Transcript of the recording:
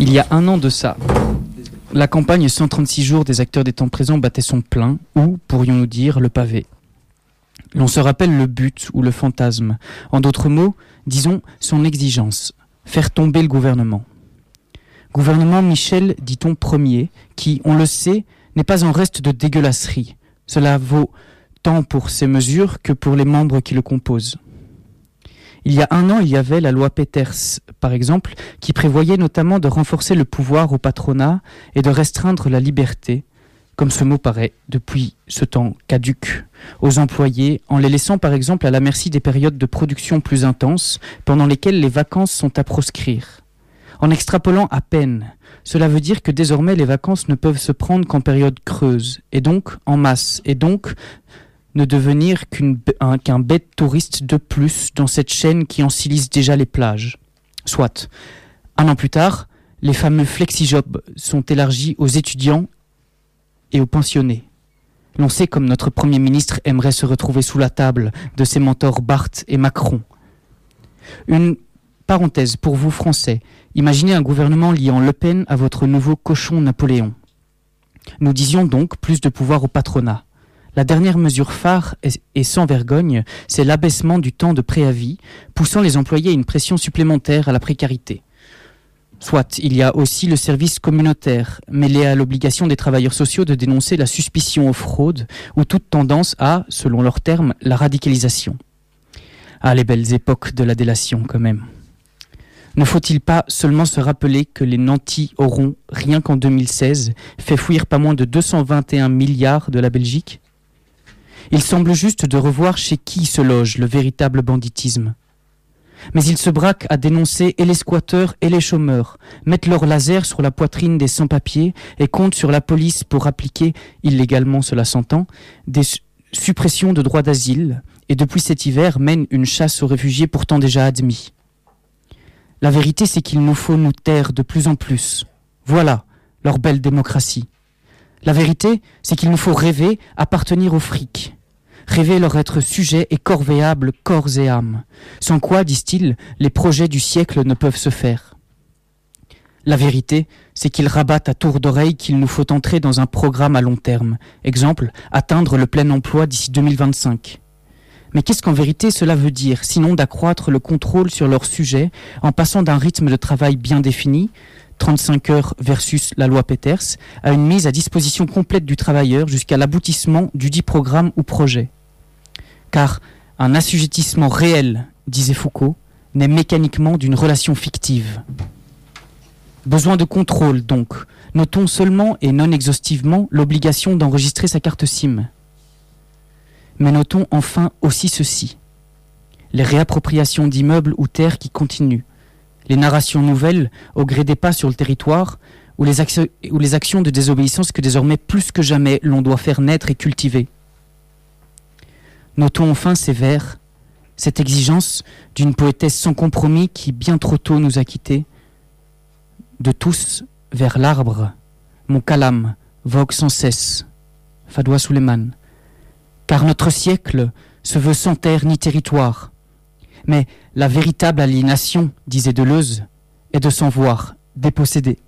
Il y a un an de ça, la campagne 136 jours des acteurs des temps présents battait son plein, ou, pourrions-nous dire, le pavé. L'on se rappelle le but ou le fantasme. En d'autres mots, disons son exigence. Faire tomber le gouvernement. Gouvernement Michel, dit-on premier, qui, on le sait, n'est pas en reste de dégueulasserie. Cela vaut tant pour ses mesures que pour les membres qui le composent. Il y a un an, il y avait la loi Peters, par exemple, qui prévoyait notamment de renforcer le pouvoir au patronat et de restreindre la liberté, comme ce mot paraît depuis ce temps caduque, aux employés, en les laissant par exemple à la merci des périodes de production plus intenses, pendant lesquelles les vacances sont à proscrire. En extrapolant à peine, cela veut dire que désormais les vacances ne peuvent se prendre qu'en période creuse, et donc en masse, et donc ne devenir qu'un bête touriste de plus dans cette chaîne qui ensilise déjà les plages. Soit. Un an plus tard, les fameux flexi-jobs sont élargis aux étudiants et aux pensionnés. L'on sait comme notre Premier ministre aimerait se retrouver sous la table de ses mentors Barthes et Macron. Une parenthèse pour vous Français. Imaginez un gouvernement liant Le Pen à votre nouveau cochon Napoléon. Nous disions donc plus de pouvoir au patronat. La dernière mesure phare et sans vergogne, c'est l'abaissement du temps de préavis, poussant les employés à une pression supplémentaire à la précarité. Soit, il y a aussi le service communautaire, mêlé à l'obligation des travailleurs sociaux de dénoncer la suspicion aux fraudes ou toute tendance à, selon leurs termes, la radicalisation. Ah, les belles époques de la délation quand même. Ne faut-il pas seulement se rappeler que les nantis auront, rien qu'en 2016, fait fuir pas moins de 221 milliards de la Belgique? Il semble juste de revoir chez qui se loge le véritable banditisme. Mais ils se braquent à dénoncer et les squatteurs et les chômeurs, mettent leur laser sur la poitrine des sans-papiers et comptent sur la police pour appliquer, illégalement cela s'entend, des suppressions de droits d'asile, et depuis cet hiver mènent une chasse aux réfugiés pourtant déjà admis. La vérité c'est qu'il nous faut nous taire de plus en plus. Voilà leur belle démocratie. La vérité c'est qu'il nous faut rêver, appartenir au fric, rêver leur être sujet et corvéable corps et âme, sans quoi, disent-ils, les projets du siècle ne peuvent se faire. La vérité, c'est qu'ils rabattent à tour d'oreille qu'il nous faut entrer dans un programme à long terme. Exemple, atteindre le plein emploi d'ici 2025. Mais qu'est-ce qu'en vérité cela veut dire, sinon d'accroître le contrôle sur leur sujet en passant d'un rythme de travail bien défini, 35 heures versus la loi Peters, à une mise à disposition complète du travailleur jusqu'à l'aboutissement du dit programme ou projet car un assujettissement réel, disait Foucault, naît mécaniquement d'une relation fictive. Besoin de contrôle, donc. Notons seulement et non exhaustivement l'obligation d'enregistrer sa carte SIM. Mais notons enfin aussi ceci. Les réappropriations d'immeubles ou terres qui continuent, les narrations nouvelles au gré des pas sur le territoire, ou les, actions de désobéissance que désormais plus que jamais l'on doit faire naître et cultiver. Notons enfin ces vers, cette exigence d'une poétesse sans compromis qui bien trop tôt nous a quittés. De tous vers l'arbre, mon calame vogue sans cesse. Fadoua Suleiman. Car notre siècle se veut sans terre ni territoire. Mais la véritable aliénation, disait Deleuze, est de s'en voir dépossédé.